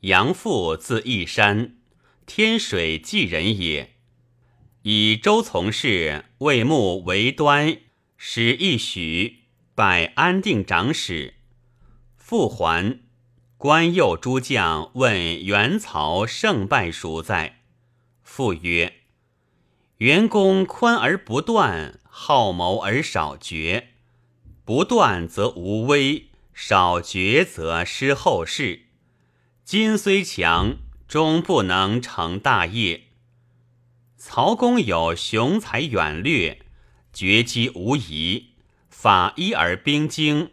杨父字义山，天水济人也。以周从事魏牧为端，使一许，拜安定长史。复还，关右诸将问元曹胜败孰在？父曰：元公宽而不断，好谋而少决。不断则无威，少决则失后事。今虽强，终不能成大业。曹公有雄才远略，决机无疑，法一而兵精，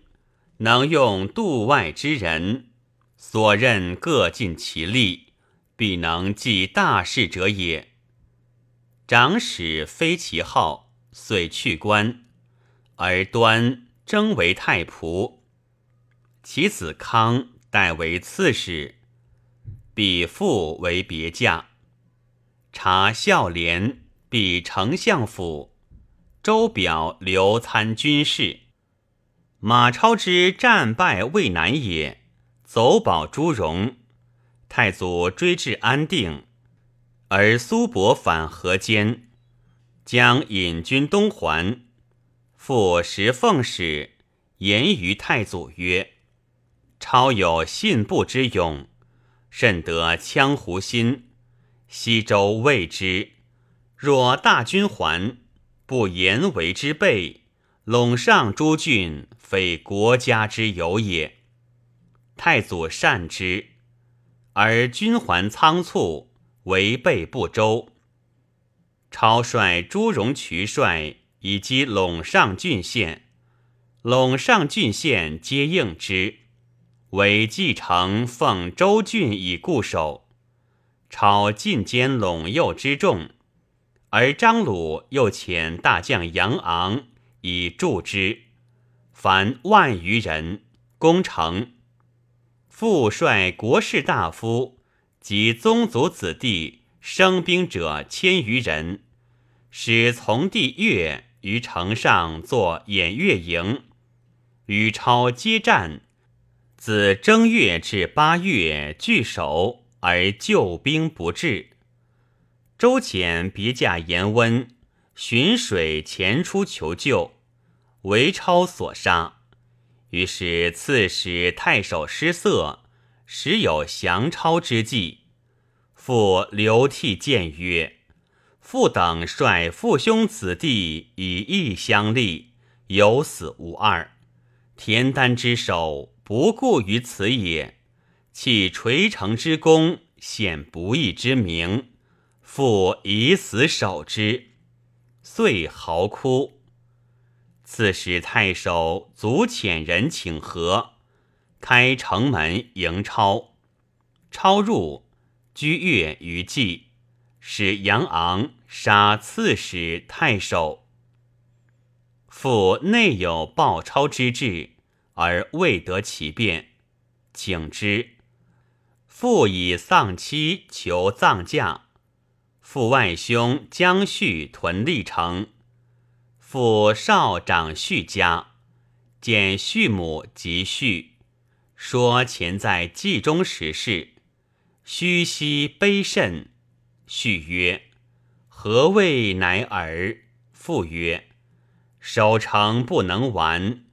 能用度外之人，所任各尽其力，必能济大事者也。长史非其号，遂去官，而端征为太仆，其子康代为刺史。比父为别驾，察孝廉，比丞相府。周表刘参军事。马超之战败未难也，走保朱荣。太祖追至安定，而苏伯反河间，将引军东还。复时奉使言于太祖曰：“超有信步之勇。”甚得羌胡心，西周谓之。若大军还，不言为之备，陇上诸郡非国家之有也。太祖善之，而军还仓促，违背不周。超率朱荣渠帅以及陇上郡县，陇上郡县皆应之。为继承奉周郡以固守，超进兼陇右之众，而张鲁又遣大将杨昂以助之，凡万余人攻城。复率国士大夫及宗族子弟生兵者千余人，使从弟越于城上作偃月营，与超接战。自正月至八月，据守而救兵不至。周遣别驾严温，寻水前出求救，为超所杀。于是刺史太守失色，时有降超之计。复流涕谏曰：“父等率父兄子弟以义相立，有死无二。田丹之手。”不顾于此也，弃垂成之功，显不义之名，复以死守之，遂嚎哭。刺史太守足遣人请和，开城门迎超。超入，居越于祭，使杨昂杀刺史太守。复内有报超之志。而未得其便，请之。父以丧妻求葬嫁，父外兄将续屯历城。父少长婿家，见续母及续，说前在冀中时事，虚兮悲甚。续曰：“何谓乃尔？”父曰：“守城不能完。”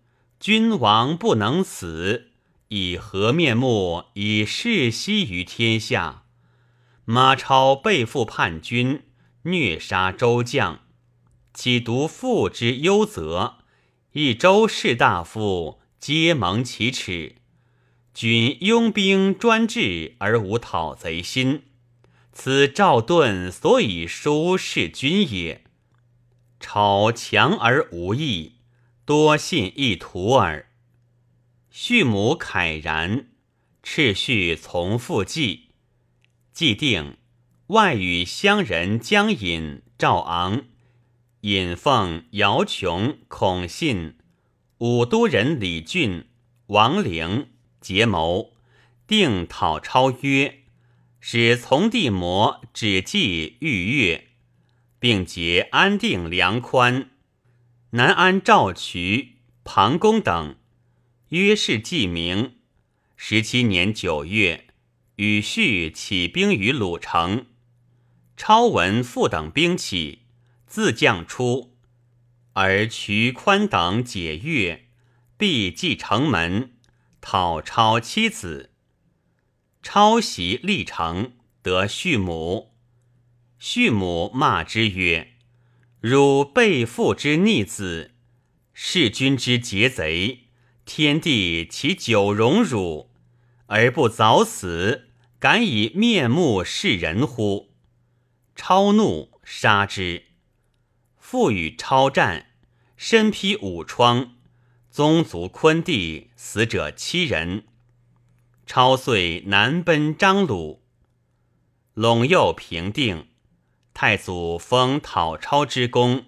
君王不能死，以何面目以世息于天下？马超背负叛军，虐杀周将，岂独父之忧责？一周士大夫皆蒙其耻。君拥兵专制而无讨贼心，此赵盾所以疏事君也。超强而无义。多信一徒耳。畜母慨然，赤畜从父祭。既定，外与乡人江隐、赵昂、尹凤、姚琼、孔信、武都人李俊、王陵结谋，定讨超曰：“使从弟魔止祭御月，并结安定梁宽。”南安赵渠、庞公等，约是记名。十七年九月，与婿起兵于鲁城。超闻复等兵起，自将出，而渠宽等解越，必继城门，讨超妻子。超袭历城，得婿母。婿母骂之曰：“汝背父之逆子，弑君之劫贼，天地其久容汝，而不早死，敢以面目示人乎？”超怒，杀之。父与超战，身披五疮，宗族昆地，死者七人。超遂南奔张鲁。陇右平定，太祖封讨超之功，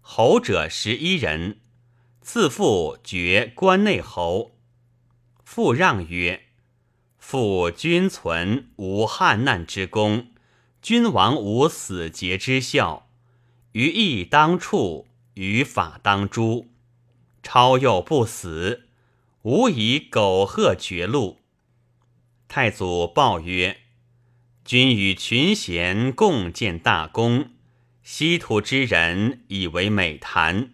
侯者十一人，赐父爵关内侯。父让曰：“父君存无汉难之功。”君王无死节之效，于义当处，于法当诛。超又不死，无以苟贺绝路。太祖报曰：“君与群贤共建大功，稀土之人以为美谈。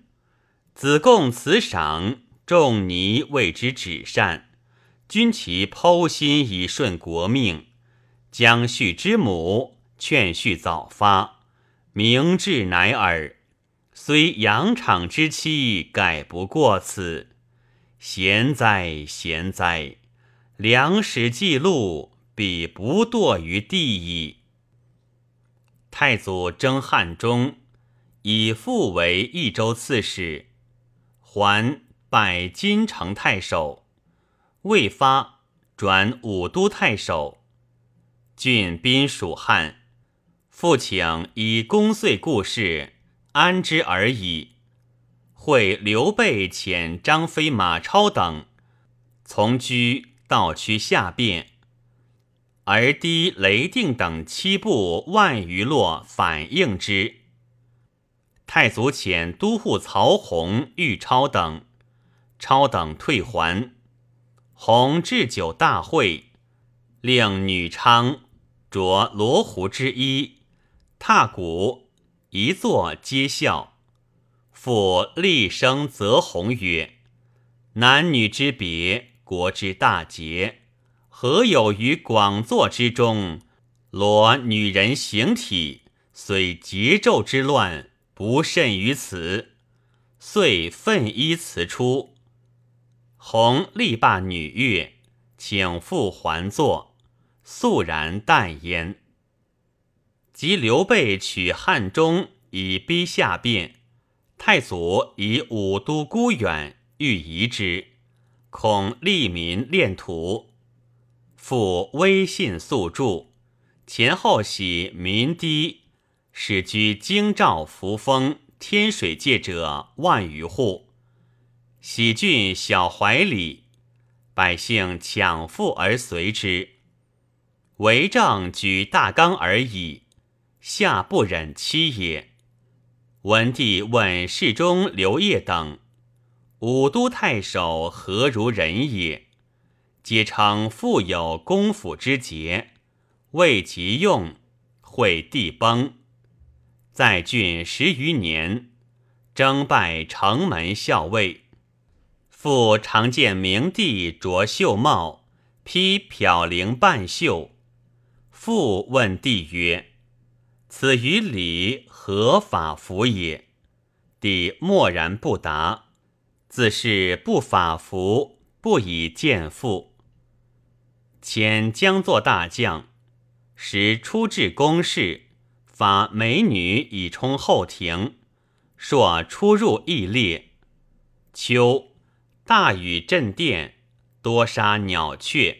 子贡此赏，仲尼为之止善。君其剖心以顺国命，将婿之母。”劝婿早发，明志乃尔。虽扬场之妻，改不过此。贤哉，贤哉！良史记录，彼不堕于地矣。太祖征汉中，以父为益州刺史，还拜金城太守。未发，转武都太守。郡宾属汉。父请以公遂故事安之而已。会刘备遣张飞、马超等从居道区下便，而低雷定等七部万余落反应之。太祖遣都护曹洪、玉超等，超等退还。洪置酒大会，令女昌着罗湖之衣。踏鼓一坐皆笑，复厉声责鸿曰：“男女之别，国之大节，何有于广作之中，裸女人形体？虽桀纣之乱，不甚于此。”遂奋衣辞出。弘力罢女乐，请复还坐，肃然淡焉。及刘备取汉中以逼下变，太祖以武都孤远，欲移之，恐利民恋土。复威信速著，前后喜民低，使居京兆扶风天水界者万余户。喜郡小怀里，百姓抢富而随之，为政举大纲而已。下不忍欺也。文帝问侍中刘烨等：“武都太守何如人也？”皆称富有功夫之节，未及用，会地崩。在郡十余年，征拜城门校尉。复常见明帝着绣帽，披飘翎半袖。复问帝曰：此于礼何法服也？帝默然不答，自是不法服，不以见父。遣将作大将，时出至宫室，发美女以充后庭，朔出入亦列。秋大雨震殿，多杀鸟雀。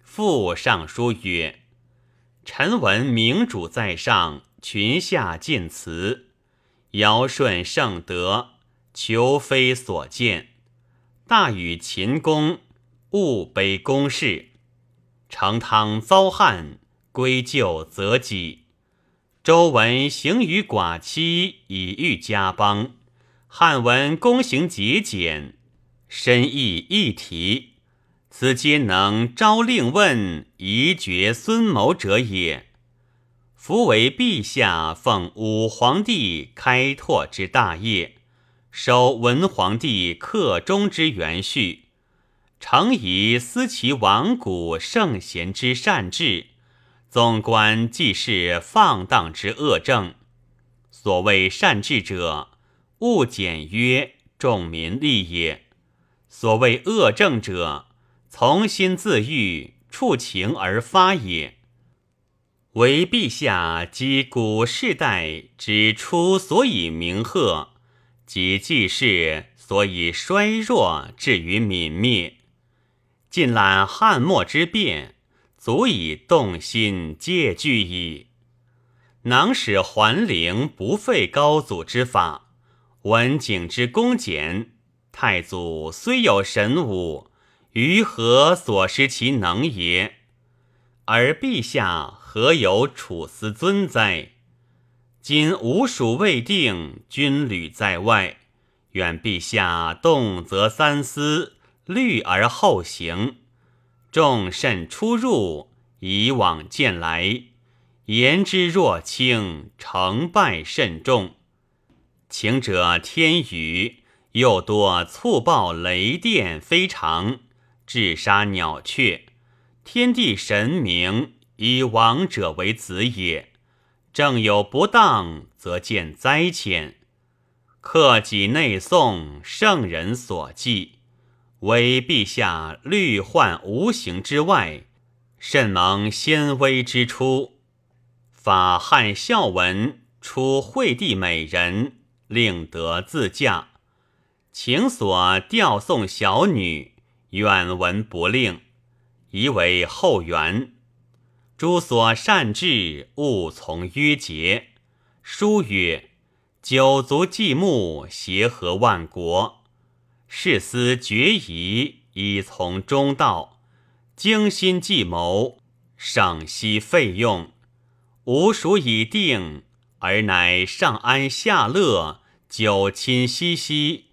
父上书曰。臣闻明主在上，群下尽辞，尧舜圣德，求非所见。大禹秦公，勿卑公室。成汤遭旱，归咎则己。周文行于寡妻，以御家邦。汉文公行节俭，深意一体。此皆能招令问，宜绝孙谋者也。夫为陛下奉武皇帝开拓之大业，守文皇帝克中之元序，诚以思其亡古圣贤之善治，纵观既是放荡之恶政。所谓善治者，务简约，众民利也；所谓恶政者，从心自欲，触情而发也。唯陛下及古世代之初所以名赫，及济世所以衰弱至于泯灭，尽览汉末之变，足以动心戒惧矣。能使桓灵不废高祖之法，文景之恭俭，太祖虽有神武。于何所失其能也？而陛下何有处思尊哉？今吴蜀未定，军旅在外，愿陛下动则三思，虑而后行。众慎出入，以往见来，言之若轻，成败甚重。轻者天雨，又多促暴雷电，非常。治杀鸟雀，天地神明以亡者为子也。正有不当，则见灾谴。克己内颂，圣人所记，为陛下虑患无形之外，甚蒙先威之初。法汉孝文出惠帝美人，令得自驾，请所吊送小女。远闻不令，宜为后援。诸所善治，勿从约节。书曰：“九族祭墓，协和万国。事思决疑，以从中道。精心计谋，省息费用。吾属已定，而乃上安下乐，久亲熙熙。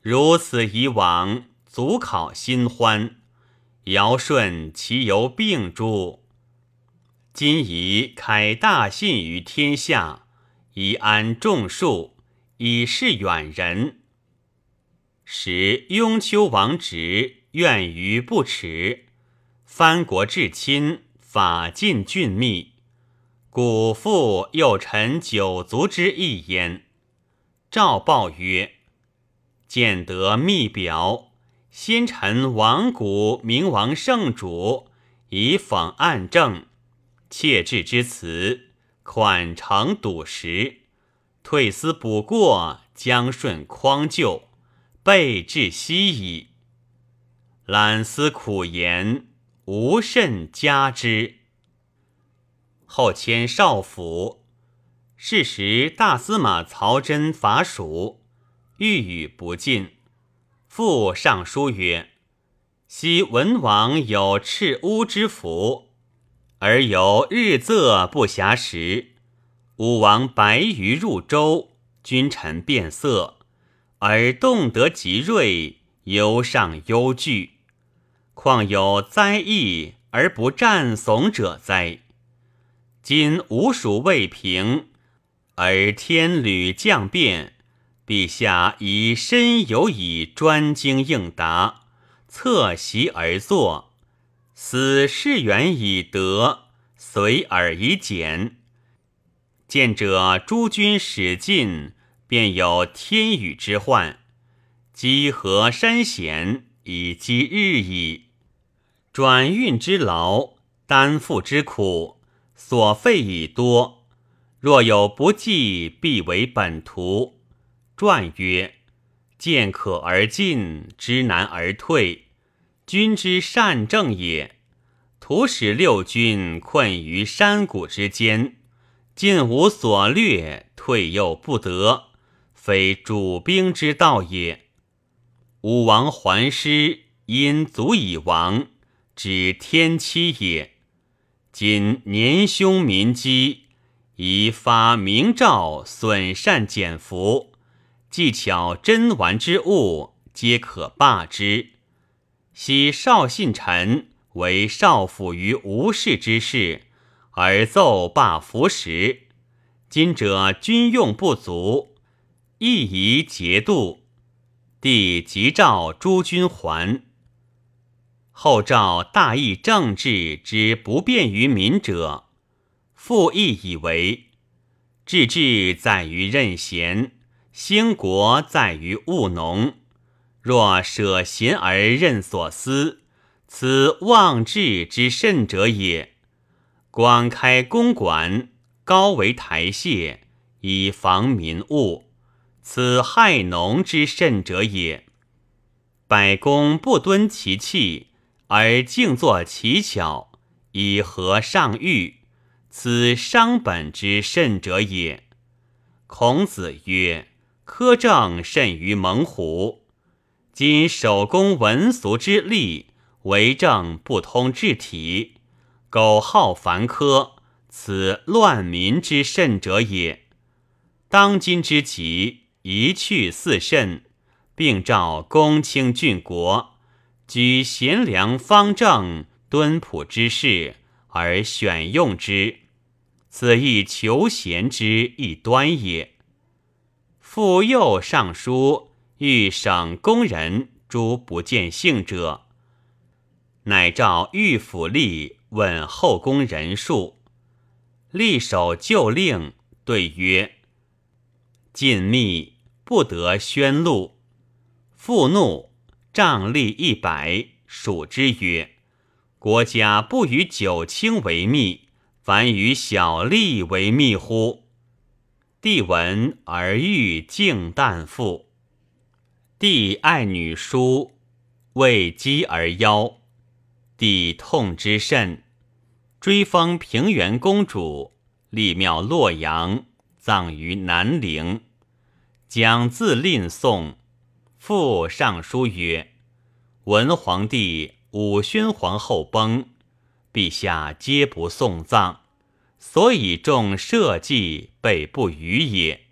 如此以往。”足考新欢，尧舜其犹病诸？今宜开大信于天下，以安众庶，以示远人。使雍丘王直愿于不耻，藩国至亲，法尽俊密，古父又陈九族之意焉。诏报曰：见得密表。先臣亡古明王圣主，以讽暗政，切制之辞，款诚笃实，退思补过，将顺匡救，备至希矣。览思苦言，无甚加之。后迁少府，是时大司马曹真伐蜀，欲语不尽。复上书曰：“昔文王有赤乌之福，而有日昃不暇时。武王白鱼入周，君臣变色，而动得极锐，忧上忧惧。况有灾异而不战悚者哉？今吴蜀未平，而天履降变。”陛下以身有以专精应答，侧席而坐，思事远以德，随耳以简。见者诸君使进，便有天宇之患，积河山险以积日矣。转运之劳，担负之苦，所费已多。若有不济，必为本图。传曰：“见可而进，知难而退，君之善政也。徒使六军困于山谷之间，进无所略，退又不得，非主兵之道也。武王还师，因足以亡，指天期也。今年凶民饥，宜发明诏，损善减福。”技巧珍玩之物，皆可罢之。昔少信臣为少府于无事之事，而奏罢服食。今者军用不足，亦宜节度。帝即召诸军还。后诏大义政治之不便于民者，复亦以为治治在于任贤，兴国在于务农。若舍贤而任所思，此忘治之甚者也。广开公馆，高为台榭，以防民物，此害农之甚者也。百公不敦其器。而静坐其巧，以和上欲，此伤本之甚者也。孔子曰：“苛政甚于猛虎。今手工文俗之利，为政不通治体，苟好繁苛，此乱民之甚者也。当今之急，一去四甚，并召公卿郡国。”举贤良方正敦朴之士而选用之，此亦求贤之一端也。复右尚书欲省工人诸不见性者，乃召御府吏问后宫人数，吏守旧令对曰：“禁密不得宣露。”复怒。杖立一百，数之曰：“国家不与九卿为密，凡与小吏为密乎？”帝闻而欲敬旦父。帝爱女淑，为姬而邀，帝痛之甚，追封平原公主，立庙洛阳，葬于南陵。将自令送。复上书曰：“文皇帝、武宣皇后崩，陛下皆不送葬，所以众社稷备不虞也。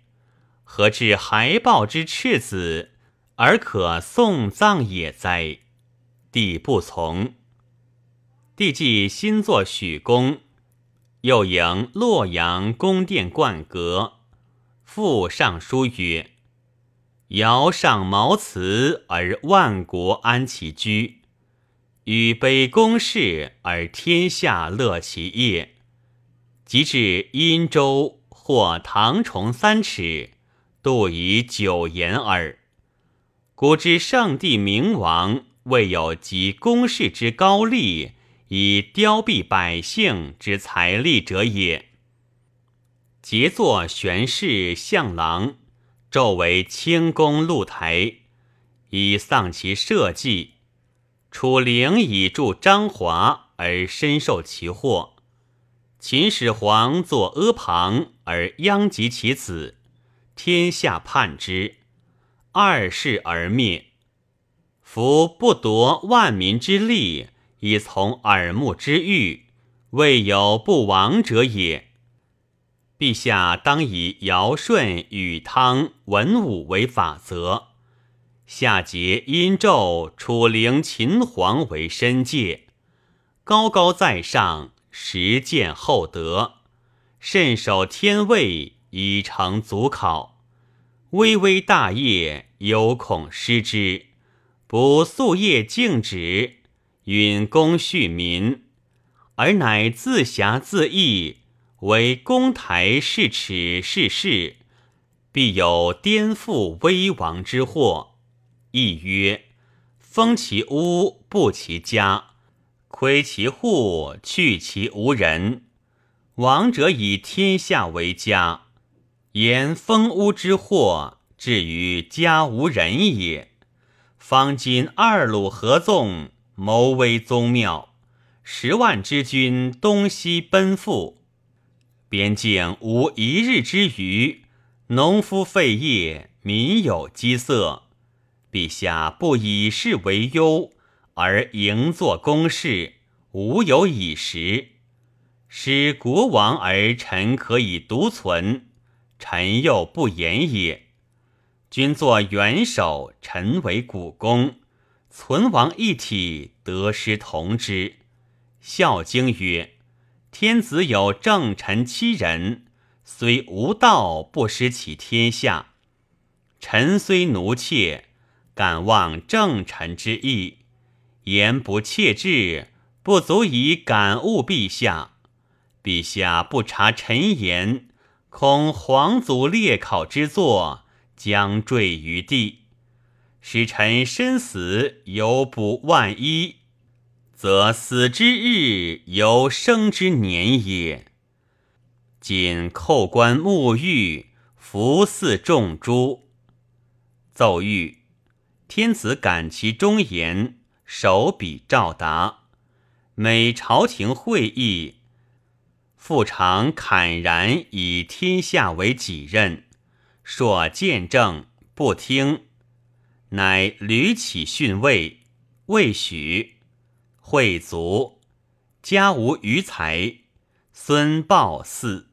何至孩抱之赤子，而可送葬也哉？”帝不从。帝既新作许宫，又迎洛阳宫殿冠阁。复上书曰。尧上茅茨而万国安其居，与北宫室而天下乐其业。及至殷周，或唐崇三尺，度以九言耳。古之圣帝明王，未有及公室之高丽，以凋敝百姓之财力者也。杰作玄氏相郎。纣为清宫露台，以丧其社稷；楚灵以助张华，而深受其祸。秦始皇作阿房，而殃及其子，天下叛之，二世而灭。夫不夺万民之利，以从耳目之欲，未有不亡者也。陛下当以尧舜禹汤文武为法则，夏桀殷纣楚灵秦皇为申戒，高高在上，实践厚德，慎守天位，以成祖考。巍巍大业，犹恐失之，不夙业静止，允公恤民，而乃自侠自义。为公台是耻是事，必有颠覆危亡之祸。亦曰：封其屋，布其家，窥其户，去其无人。王者以天下为家，言封屋之祸，至于家无人也。方今二鲁合纵，谋威宗庙，十万之军东西奔赴。边境无一日之余，农夫废业，民有饥色。陛下不以事为忧，而营作公事，无有以食，使国亡而臣可以独存，臣又不言也。君作元首，臣为股肱，存亡一体，得失同之。孝经曰：“天子有正臣七人，虽无道，不失其天下。臣虽奴妾，敢忘正臣之意，言不切志，不足以感悟陛下。陛下不察臣言，恐皇祖列考之作将坠于地。使臣身死，犹不万一。”则死之日，犹生之年也。今叩关沐浴，服祀众诸。奏谕：天子感其忠言，手笔照答。每朝廷会议，复常侃然以天下为己任。硕见证不听，乃屡起训位，未许。会族，家无余财，孙豹四。